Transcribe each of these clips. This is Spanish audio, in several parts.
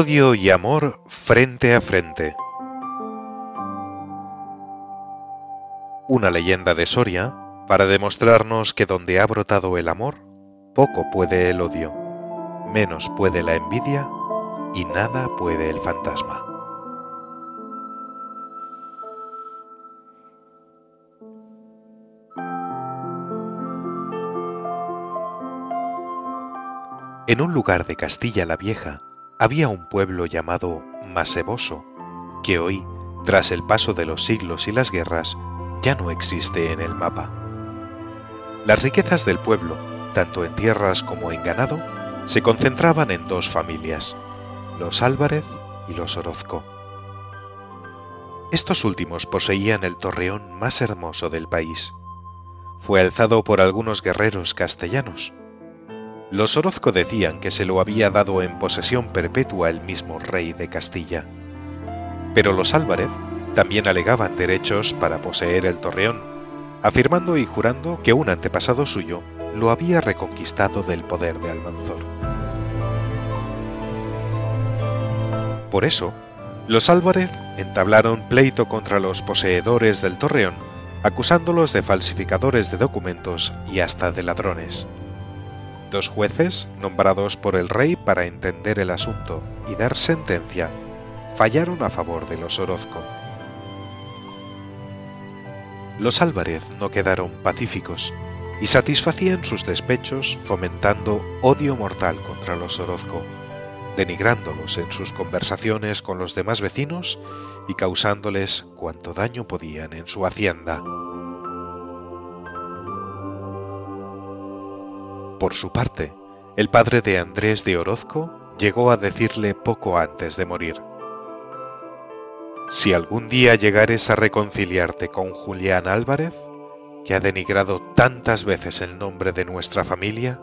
Odio y amor frente a frente. Una leyenda de Soria para demostrarnos que donde ha brotado el amor, poco puede el odio, menos puede la envidia y nada puede el fantasma. En un lugar de Castilla la Vieja había un pueblo llamado Maseboso, que hoy, tras el paso de los siglos y las guerras, ya no existe en el mapa. Las riquezas del pueblo, tanto en tierras como en ganado, se concentraban en dos familias, los Álvarez y los Orozco. Estos últimos poseían el torreón más hermoso del país. Fue alzado por algunos guerreros castellanos. Los Orozco decían que se lo había dado en posesión perpetua el mismo rey de Castilla. Pero los Álvarez también alegaban derechos para poseer el torreón, afirmando y jurando que un antepasado suyo lo había reconquistado del poder de Almanzor. Por eso, los Álvarez entablaron pleito contra los poseedores del torreón, acusándolos de falsificadores de documentos y hasta de ladrones. Dos jueces, nombrados por el rey para entender el asunto y dar sentencia, fallaron a favor de los Orozco. Los Álvarez no quedaron pacíficos y satisfacían sus despechos fomentando odio mortal contra los Orozco, denigrándolos en sus conversaciones con los demás vecinos y causándoles cuanto daño podían en su hacienda. Por su parte, el padre de Andrés de Orozco llegó a decirle poco antes de morir, Si algún día llegares a reconciliarte con Julián Álvarez, que ha denigrado tantas veces el nombre de nuestra familia,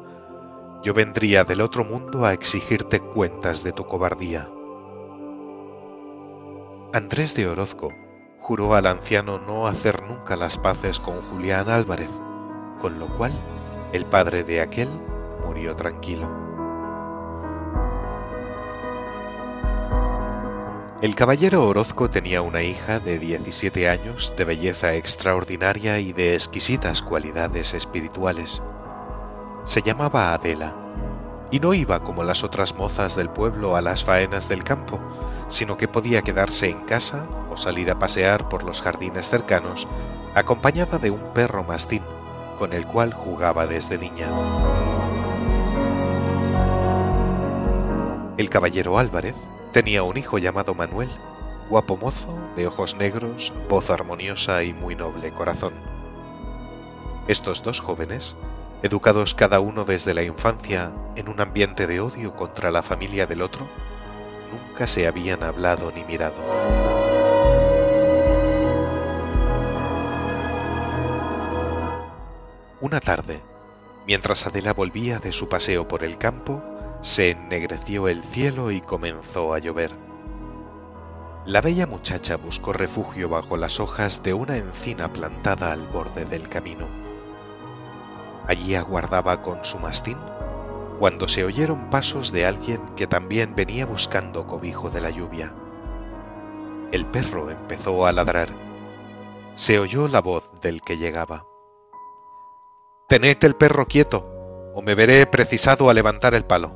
yo vendría del otro mundo a exigirte cuentas de tu cobardía. Andrés de Orozco juró al anciano no hacer nunca las paces con Julián Álvarez, con lo cual el padre de aquel murió tranquilo. El caballero Orozco tenía una hija de 17 años, de belleza extraordinaria y de exquisitas cualidades espirituales. Se llamaba Adela, y no iba como las otras mozas del pueblo a las faenas del campo, sino que podía quedarse en casa o salir a pasear por los jardines cercanos, acompañada de un perro mastín, con el cual jugaba desde niña. El caballero Álvarez tenía un hijo llamado Manuel, guapo mozo, de ojos negros, voz armoniosa y muy noble corazón. Estos dos jóvenes, educados cada uno desde la infancia en un ambiente de odio contra la familia del otro, nunca se habían hablado ni mirado. Una tarde, mientras Adela volvía de su paseo por el campo, se ennegreció el cielo y comenzó a llover. La bella muchacha buscó refugio bajo las hojas de una encina plantada al borde del camino. Allí aguardaba con su mastín cuando se oyeron pasos de alguien que también venía buscando cobijo de la lluvia. El perro empezó a ladrar. Se oyó la voz del que llegaba. Tened el perro quieto, o me veré precisado a levantar el palo.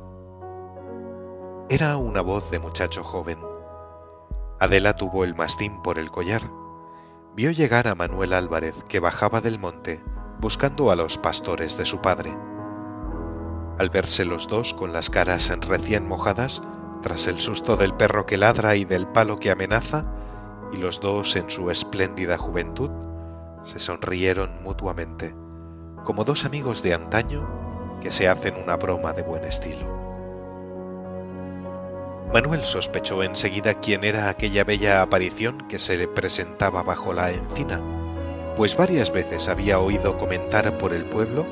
Era una voz de muchacho joven. Adela tuvo el mastín por el collar. Vio llegar a Manuel Álvarez que bajaba del monte buscando a los pastores de su padre. Al verse los dos con las caras recién mojadas, tras el susto del perro que ladra y del palo que amenaza, y los dos en su espléndida juventud, se sonrieron mutuamente como dos amigos de antaño que se hacen una broma de buen estilo. Manuel sospechó enseguida quién era aquella bella aparición que se le presentaba bajo la encina, pues varias veces había oído comentar por el pueblo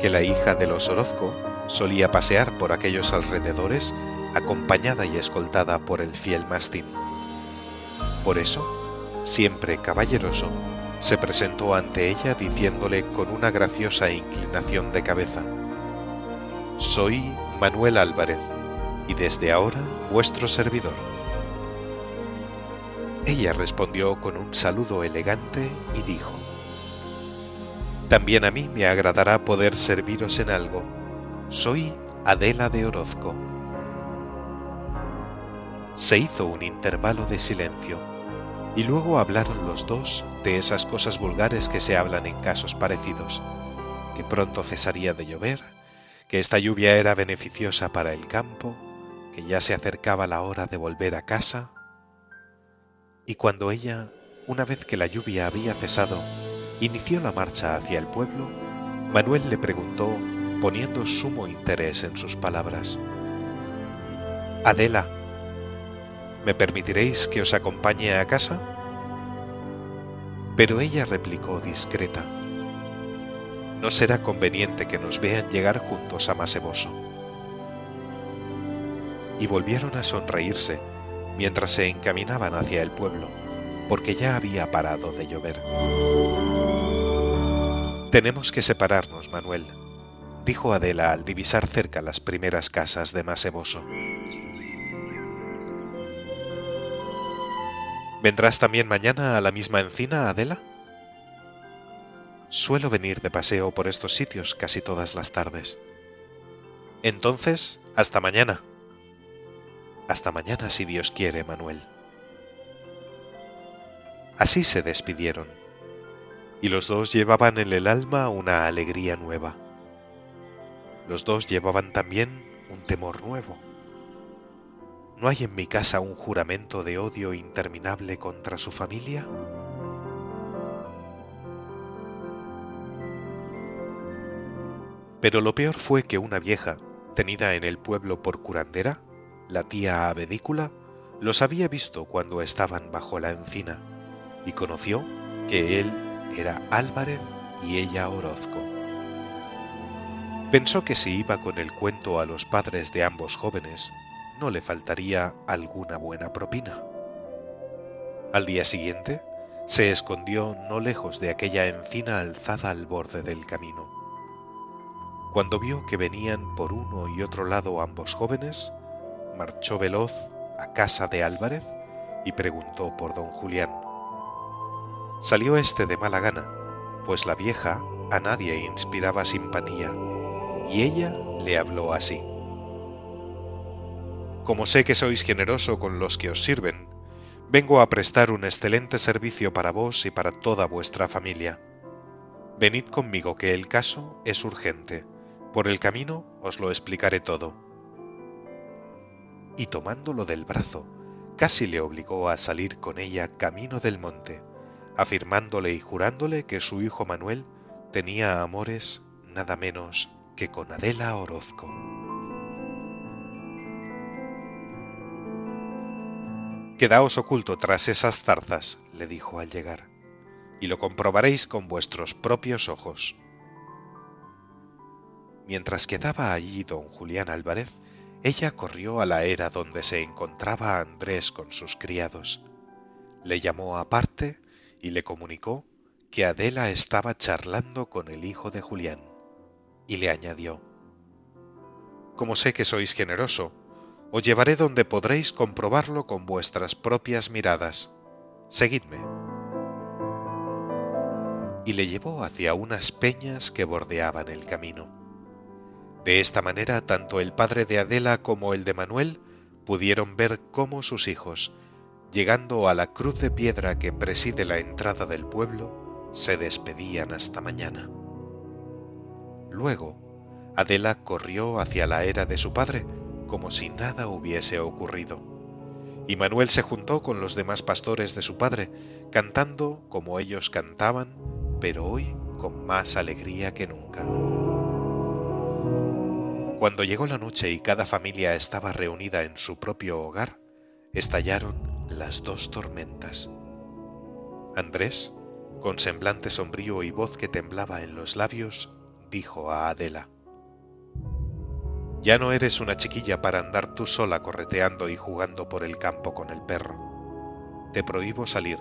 que la hija de los Orozco solía pasear por aquellos alrededores acompañada y escoltada por el fiel mastín. Por eso, siempre caballeroso, se presentó ante ella diciéndole con una graciosa inclinación de cabeza, Soy Manuel Álvarez, y desde ahora vuestro servidor. Ella respondió con un saludo elegante y dijo, También a mí me agradará poder serviros en algo. Soy Adela de Orozco. Se hizo un intervalo de silencio y luego hablaron los dos de esas cosas vulgares que se hablan en casos parecidos, que pronto cesaría de llover, que esta lluvia era beneficiosa para el campo, que ya se acercaba la hora de volver a casa, y cuando ella, una vez que la lluvia había cesado, inició la marcha hacia el pueblo, Manuel le preguntó, poniendo sumo interés en sus palabras, Adela, ¿me permitiréis que os acompañe a casa? Pero ella replicó discreta, no será conveniente que nos vean llegar juntos a Maseboso. Y volvieron a sonreírse mientras se encaminaban hacia el pueblo, porque ya había parado de llover. Tenemos que separarnos, Manuel, dijo Adela al divisar cerca las primeras casas de Maseboso. ¿Vendrás también mañana a la misma encina, Adela? Suelo venir de paseo por estos sitios casi todas las tardes. Entonces, hasta mañana. Hasta mañana si Dios quiere, Manuel. Así se despidieron, y los dos llevaban en el alma una alegría nueva. Los dos llevaban también un temor nuevo ¿No hay en mi casa un juramento de odio interminable contra su familia? Pero lo peor fue que una vieja, tenida en el pueblo por curandera, la tía Abedícula, los había visto cuando estaban bajo la encina y conoció que él era Álvarez y ella Orozco. Pensó que si iba con el cuento a los padres de ambos jóvenes, no le faltaría alguna buena propina. Al día siguiente, se escondió no lejos de aquella encina alzada al borde del camino. Cuando vio que venían por uno y otro lado ambos jóvenes, marchó veloz a casa de Álvarez y preguntó por don Julián. Salió éste de mala gana, pues la vieja a nadie inspiraba simpatía, y ella le habló así. Como sé que sois generoso con los que os sirven, vengo a prestar un excelente servicio para vos y para toda vuestra familia. Venid conmigo que el caso es urgente. Por el camino os lo explicaré todo. Y tomándolo del brazo, casi le obligó a salir con ella camino del monte, afirmándole y jurándole que su hijo Manuel tenía amores nada menos que con Adela Orozco. Quedaos oculto tras esas zarzas, le dijo al llegar, y lo comprobaréis con vuestros propios ojos. Mientras quedaba allí don Julián Álvarez, ella corrió a la era donde se encontraba Andrés con sus criados. Le llamó aparte y le comunicó que Adela estaba charlando con el hijo de Julián, y le añadió, Como sé que sois generoso, os llevaré donde podréis comprobarlo con vuestras propias miradas. Seguidme. Y le llevó hacia unas peñas que bordeaban el camino. De esta manera, tanto el padre de Adela como el de Manuel pudieron ver cómo sus hijos, llegando a la cruz de piedra que preside la entrada del pueblo, se despedían hasta mañana. Luego, Adela corrió hacia la era de su padre, como si nada hubiese ocurrido. Y Manuel se juntó con los demás pastores de su padre, cantando como ellos cantaban, pero hoy con más alegría que nunca. Cuando llegó la noche y cada familia estaba reunida en su propio hogar, estallaron las dos tormentas. Andrés, con semblante sombrío y voz que temblaba en los labios, dijo a Adela, Ya no eres una chiquilla para andar tú sola correteando y jugando por el campo con el perro. Te prohíbo salir,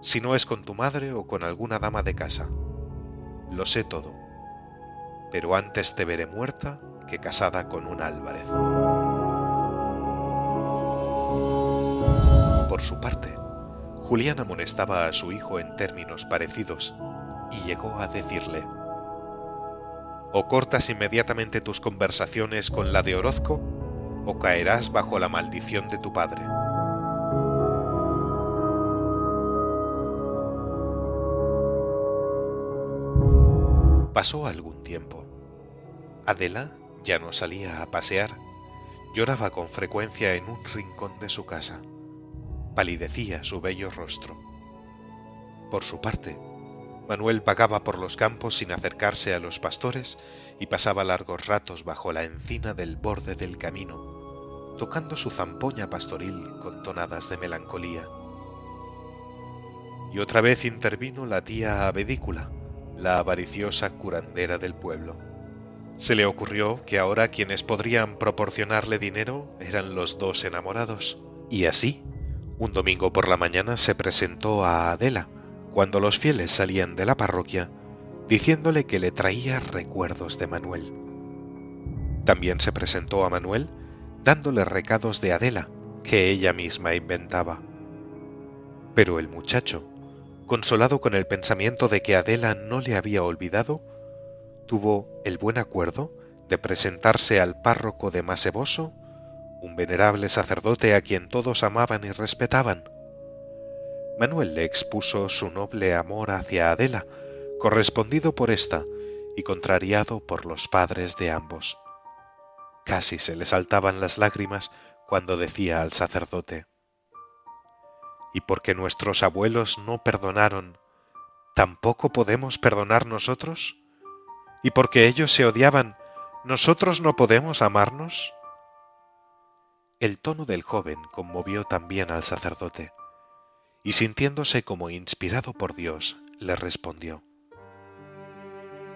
si no es con tu madre o con alguna dama de casa. Lo sé todo, pero antes te veré muerta que casada con un Álvarez. Por su parte, Julián amonestaba a su hijo en términos parecidos y llegó a decirle, o cortas inmediatamente tus conversaciones con la de Orozco, o caerás bajo la maldición de tu padre. Pasó algún tiempo. Adela ya no salía a pasear, lloraba con frecuencia en un rincón de su casa, palidecía su bello rostro. Por su parte, Manuel vagaba por los campos sin acercarse a los pastores y pasaba largos ratos bajo la encina del borde del camino, tocando su zampoña pastoril con tonadas de melancolía. Y otra vez intervino la tía Abedícula, la avariciosa curandera del pueblo. Se le ocurrió que ahora quienes podrían proporcionarle dinero eran los dos enamorados, y así, un domingo por la mañana se presentó a Adela, cuando los fieles salían de la parroquia, diciéndole que le traía recuerdos de Manuel. También se presentó a Manuel dándole recados de Adela, que ella misma inventaba. Pero el muchacho, consolado con el pensamiento de que Adela no le había olvidado, tuvo el buen acuerdo de presentarse al párroco de Maseboso, un venerable sacerdote a quien todos amaban y respetaban, Manuel le expuso su noble amor hacia Adela, correspondido por ésta y contrariado por los padres de ambos. Casi se le saltaban las lágrimas cuando decía al sacerdote, ¿Y porque nuestros abuelos no perdonaron, tampoco podemos perdonar nosotros? ¿Y porque ellos se odiaban, nosotros no podemos amarnos? El tono del joven conmovió también al sacerdote y sintiéndose como inspirado por Dios, le respondió,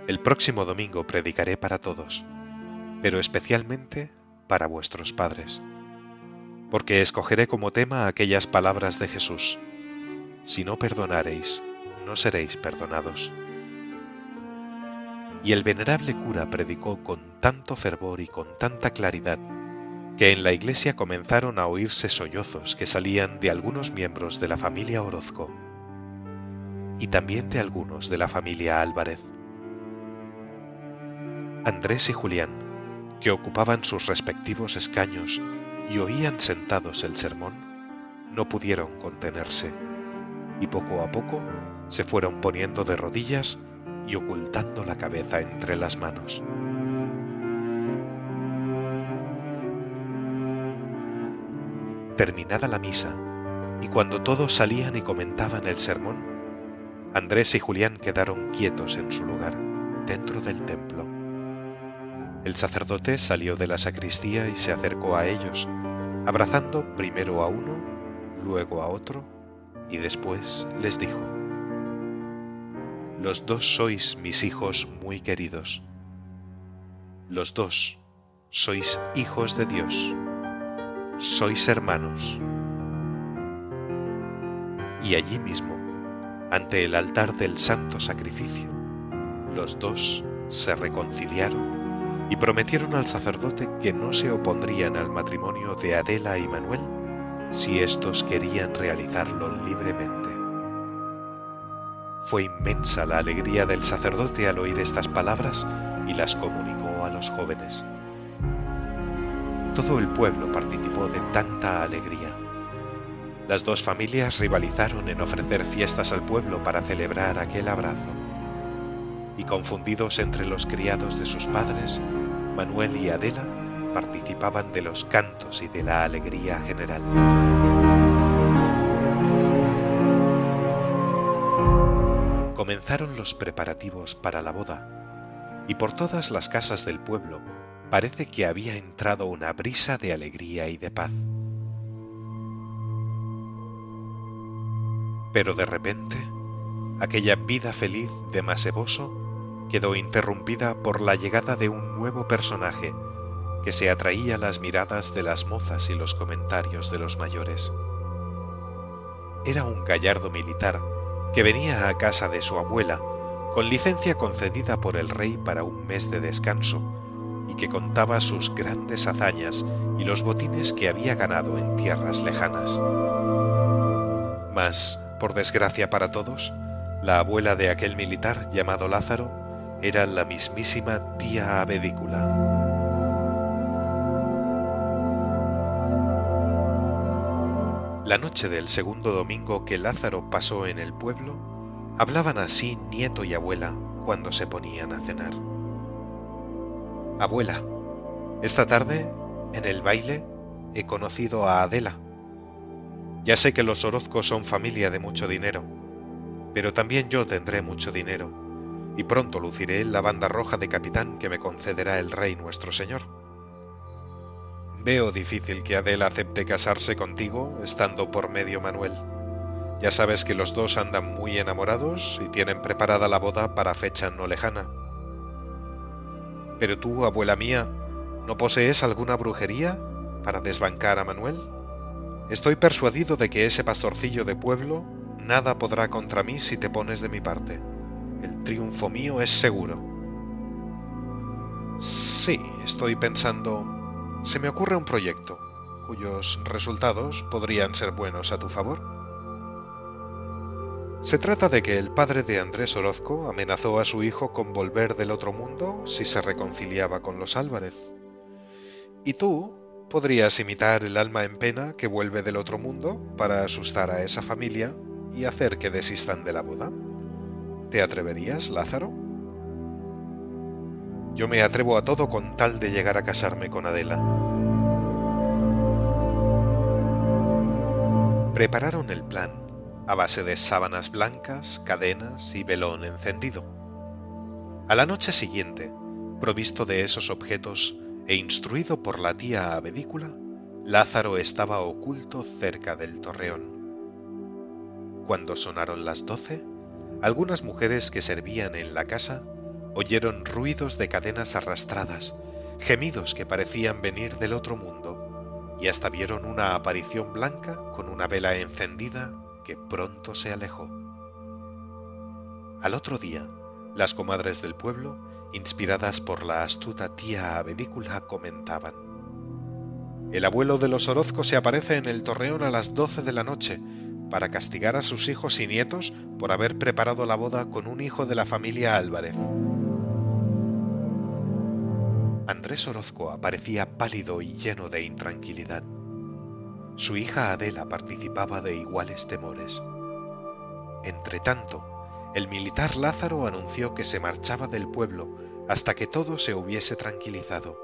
El próximo domingo predicaré para todos, pero especialmente para vuestros padres, porque escogeré como tema aquellas palabras de Jesús, Si no perdonareis, no seréis perdonados. Y el venerable cura predicó con tanto fervor y con tanta claridad que en la iglesia comenzaron a oírse sollozos que salían de algunos miembros de la familia Orozco y también de algunos de la familia Álvarez. Andrés y Julián, que ocupaban sus respectivos escaños y oían sentados el sermón, no pudieron contenerse y poco a poco se fueron poniendo de rodillas y ocultando la cabeza entre las manos. Terminada la misa, y cuando todos salían y comentaban el sermón, Andrés y Julián quedaron quietos en su lugar, dentro del templo. El sacerdote salió de la sacristía y se acercó a ellos, abrazando primero a uno, luego a otro, y después les dijo, Los dos sois mis hijos muy queridos. Los dos sois hijos de Dios sois hermanos. Y allí mismo, ante el altar del santo sacrificio, los dos se reconciliaron y prometieron al sacerdote que no se opondrían al matrimonio de Adela y Manuel si éstos querían realizarlo libremente. Fue inmensa la alegría del sacerdote al oír estas palabras y las comunicó a los jóvenes. Todo el pueblo participó de tanta alegría. Las dos familias rivalizaron en ofrecer fiestas al pueblo para celebrar aquel abrazo. Y confundidos entre los criados de sus padres, Manuel y Adela participaban de los cantos y de la alegría general. Comenzaron los preparativos para la boda, y por todas las casas del pueblo parece que había entrado una brisa de alegría y de paz. Pero de repente, aquella vida feliz de Maseboso quedó interrumpida por la llegada de un nuevo personaje que se atraía las miradas de las mozas y los comentarios de los mayores. Era un gallardo militar que venía a casa de su abuela con licencia concedida por el rey para un mes de descanso y que contaba sus grandes hazañas y los botines que había ganado en tierras lejanas. Mas, por desgracia para todos, la abuela de aquel militar llamado Lázaro era la mismísima tía Abedícula. La noche del segundo domingo que Lázaro pasó en el pueblo, hablaban así nieto y abuela cuando se ponían a cenar. Abuela, esta tarde, en el baile, he conocido a Adela. Ya sé que los Orozcos son familia de mucho dinero, pero también yo tendré mucho dinero, y pronto luciré la banda roja de capitán que me concederá el rey nuestro señor. Veo difícil que Adela acepte casarse contigo estando por medio Manuel. Ya sabes que los dos andan muy enamorados y tienen preparada la boda para fecha no lejana. Pero tú, abuela mía, ¿no posees alguna brujería para desbancar a Manuel? Estoy persuadido de que ese pastorcillo de pueblo nada podrá contra mí si te pones de mi parte. El triunfo mío es seguro. Sí, estoy pensando... Se me ocurre un proyecto, cuyos resultados podrían ser buenos a tu favor. Se trata de que el padre de Andrés Orozco amenazó a su hijo con volver del otro mundo si se reconciliaba con los Álvarez. Y tú podrías imitar el alma en pena que vuelve del otro mundo para asustar a esa familia y hacer que desistan de la boda. ¿Te atreverías, Lázaro? Yo me atrevo a todo con tal de llegar a casarme con Adela. Prepararon el plan a base de sábanas blancas, cadenas y velón encendido. A la noche siguiente, provisto de esos objetos e instruido por la tía Abedícula, Lázaro estaba oculto cerca del torreón. Cuando sonaron las doce, algunas mujeres que servían en la casa oyeron ruidos de cadenas arrastradas, gemidos que parecían venir del otro mundo, y hasta vieron una aparición blanca con una vela encendida que pronto se alejó. Al otro día, las comadres del pueblo, inspiradas por la astuta tía Abedícula, comentaban. El abuelo de los Orozco se aparece en el torreón a las doce de la noche para castigar a sus hijos y nietos por haber preparado la boda con un hijo de la familia Álvarez. Andrés Orozco aparecía pálido y lleno de intranquilidad. Su hija Adela participaba de iguales temores. Entretanto, el militar Lázaro anunció que se marchaba del pueblo hasta que todo se hubiese tranquilizado,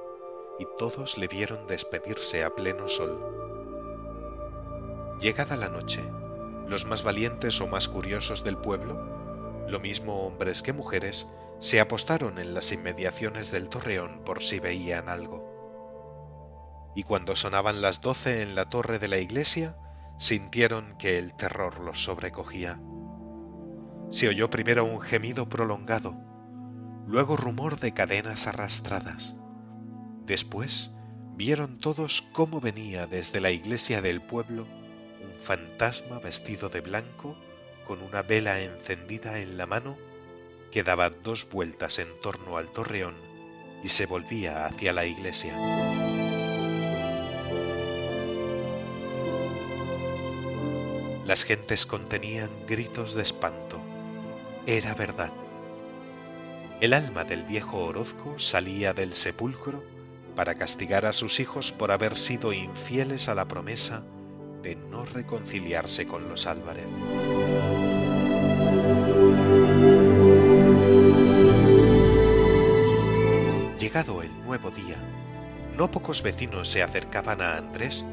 y todos le vieron despedirse a pleno sol. Llegada la noche, los más valientes o más curiosos del pueblo, lo mismo hombres que mujeres, se apostaron en las inmediaciones del torreón por si veían algo y cuando sonaban las doce en la torre de la iglesia, sintieron que el terror los sobrecogía. Se oyó primero un gemido prolongado, luego rumor de cadenas arrastradas. Después vieron todos cómo venía desde la iglesia del pueblo un fantasma vestido de blanco con una vela encendida en la mano que daba dos vueltas en torno al torreón y se volvía hacia la iglesia. Las gentes contenían gritos de espanto. Era verdad. El alma del viejo Orozco salía del sepulcro para castigar a sus hijos por haber sido infieles a la promesa de no reconciliarse con los Álvarez. Llegado el nuevo día, no pocos vecinos se acercaban a Andrés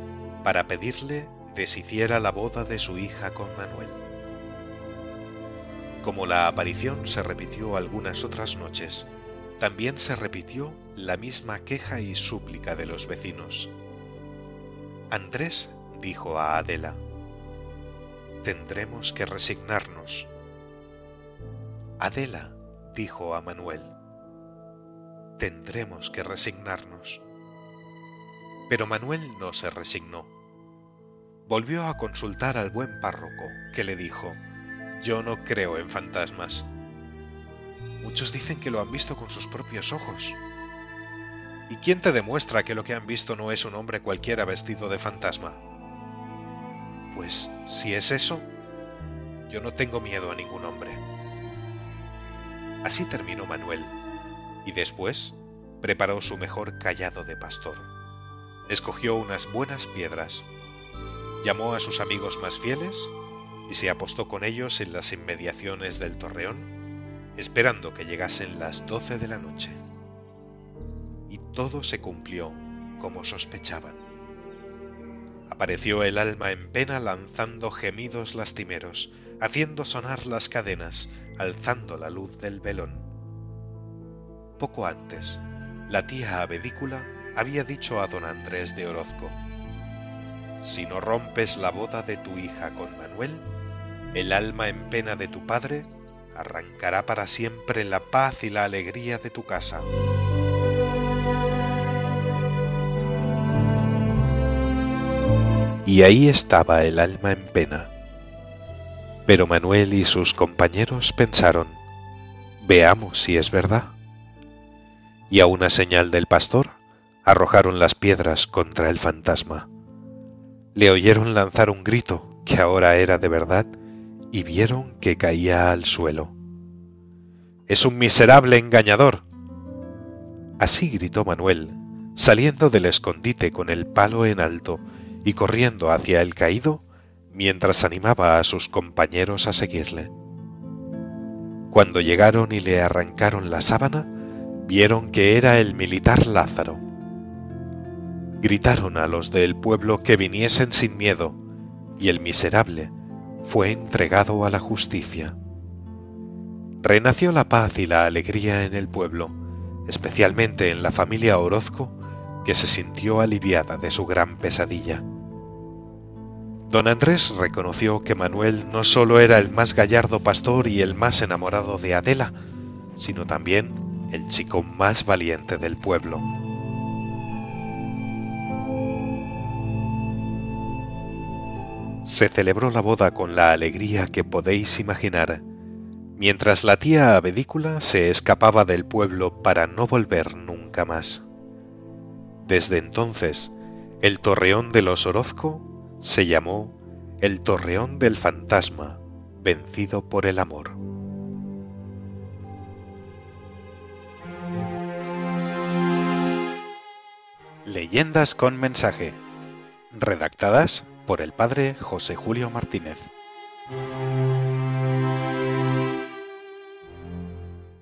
para pedirle deshiciera la boda de su hija con Manuel. Como la aparición se repitió algunas otras noches, también se repitió la misma queja y súplica de los vecinos. Andrés dijo a Adela, tendremos que resignarnos. Adela dijo a Manuel, tendremos que resignarnos. Pero Manuel no se resignó. Volvió a consultar al buen párroco, que le dijo, yo no creo en fantasmas. Muchos dicen que lo han visto con sus propios ojos. ¿Y quién te demuestra que lo que han visto no es un hombre cualquiera vestido de fantasma? Pues si es eso, yo no tengo miedo a ningún hombre. Así terminó Manuel, y después preparó su mejor callado de pastor. Escogió unas buenas piedras, llamó a sus amigos más fieles y se apostó con ellos en las inmediaciones del torreón esperando que llegasen las doce de la noche. Y todo se cumplió como sospechaban. Apareció el alma en pena lanzando gemidos lastimeros, haciendo sonar las cadenas, alzando la luz del velón. Poco antes, la tía Abedícula había dicho a don Andrés de Orozco, Si no rompes la boda de tu hija con Manuel, el alma en pena de tu padre arrancará para siempre la paz y la alegría de tu casa. Y ahí estaba el alma en pena. Pero Manuel y sus compañeros pensaron, veamos si es verdad. Y a una señal del pastor, arrojaron las piedras contra el fantasma. Le oyeron lanzar un grito, que ahora era de verdad, y vieron que caía al suelo. Es un miserable engañador. Así gritó Manuel, saliendo del escondite con el palo en alto y corriendo hacia el caído mientras animaba a sus compañeros a seguirle. Cuando llegaron y le arrancaron la sábana, vieron que era el militar Lázaro. Gritaron a los del pueblo que viniesen sin miedo, y el miserable, fue entregado a la justicia. Renació la paz y la alegría en el pueblo, especialmente en la familia Orozco, que se sintió aliviada de su gran pesadilla. Don Andrés reconoció que Manuel no solo era el más gallardo pastor y el más enamorado de Adela, sino también el chico más valiente del pueblo. Se celebró la boda con la alegría que podéis imaginar, mientras la tía Abedícula se escapaba del pueblo para no volver nunca más. Desde entonces, el torreón de los Orozco se llamó el Torreón del Fantasma, vencido por el amor. Leyendas con mensaje. Redactadas por el padre José Julio Martínez.